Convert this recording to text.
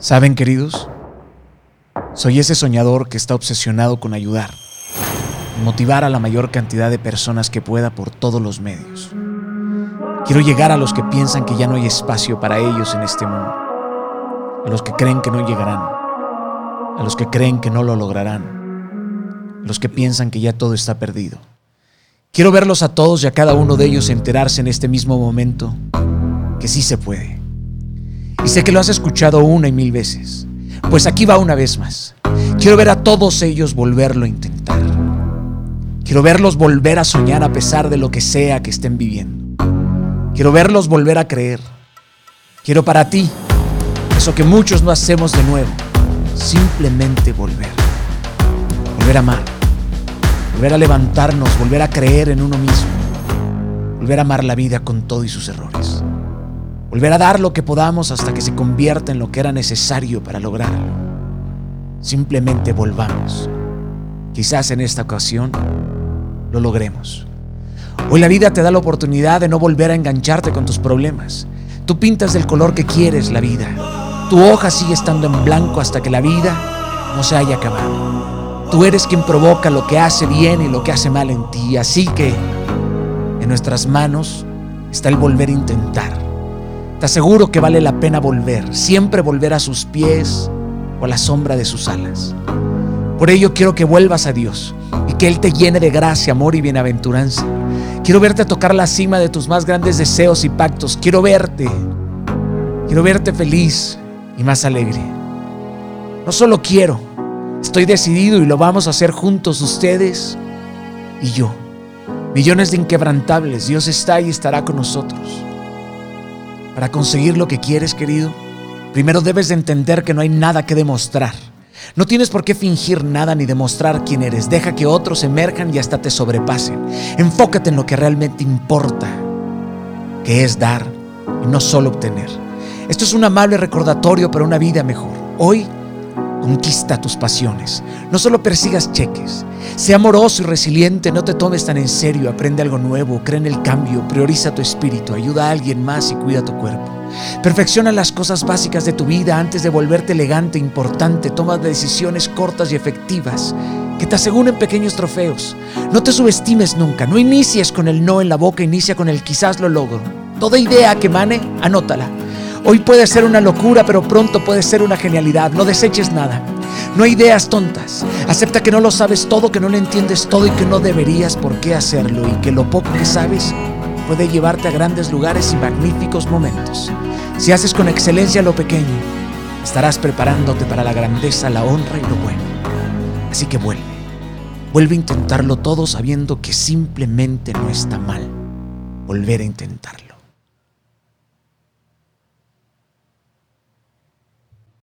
¿Saben, queridos? Soy ese soñador que está obsesionado con ayudar, motivar a la mayor cantidad de personas que pueda por todos los medios. Quiero llegar a los que piensan que ya no hay espacio para ellos en este mundo, a los que creen que no llegarán, a los que creen que no lo lograrán, a los que piensan que ya todo está perdido. Quiero verlos a todos y a cada uno de ellos enterarse en este mismo momento que sí se puede. Y sé que lo has escuchado una y mil veces. Pues aquí va una vez más. Quiero ver a todos ellos volverlo a intentar. Quiero verlos volver a soñar a pesar de lo que sea que estén viviendo. Quiero verlos volver a creer. Quiero para ti, eso que muchos no hacemos de nuevo, simplemente volver. Volver a amar. Volver a levantarnos, volver a creer en uno mismo. Volver a amar la vida con todo y sus errores. Volver a dar lo que podamos hasta que se convierta en lo que era necesario para lograrlo. Simplemente volvamos. Quizás en esta ocasión lo logremos. Hoy la vida te da la oportunidad de no volver a engancharte con tus problemas. Tú pintas del color que quieres la vida. Tu hoja sigue estando en blanco hasta que la vida no se haya acabado. Tú eres quien provoca lo que hace bien y lo que hace mal en ti. Así que en nuestras manos está el volver a intentar te aseguro que vale la pena volver, siempre volver a sus pies o a la sombra de sus alas. Por ello quiero que vuelvas a Dios y que Él te llene de gracia, amor y bienaventuranza. Quiero verte tocar la cima de tus más grandes deseos y pactos. Quiero verte, quiero verte feliz y más alegre. No solo quiero, estoy decidido y lo vamos a hacer juntos ustedes y yo. Millones de inquebrantables, Dios está y estará con nosotros. Para conseguir lo que quieres, querido, primero debes de entender que no hay nada que demostrar. No tienes por qué fingir nada ni demostrar quién eres. Deja que otros emerjan y hasta te sobrepasen. Enfócate en lo que realmente importa, que es dar y no solo obtener. Esto es un amable recordatorio para una vida mejor. Hoy Conquista tus pasiones. No solo persigas cheques. Sea amoroso y resiliente. No te tomes tan en serio. Aprende algo nuevo. Cree en el cambio. Prioriza tu espíritu. Ayuda a alguien más y cuida tu cuerpo. Perfecciona las cosas básicas de tu vida antes de volverte elegante e importante. Toma decisiones cortas y efectivas que te aseguren pequeños trofeos. No te subestimes nunca. No inicies con el no en la boca. Inicia con el quizás lo logro. Toda idea que mane, anótala. Hoy puede ser una locura, pero pronto puede ser una genialidad. No deseches nada. No hay ideas tontas. Acepta que no lo sabes todo, que no lo entiendes todo y que no deberías por qué hacerlo y que lo poco que sabes puede llevarte a grandes lugares y magníficos momentos. Si haces con excelencia lo pequeño, estarás preparándote para la grandeza, la honra y lo bueno. Así que vuelve. Vuelve a intentarlo todo sabiendo que simplemente no está mal volver a intentarlo.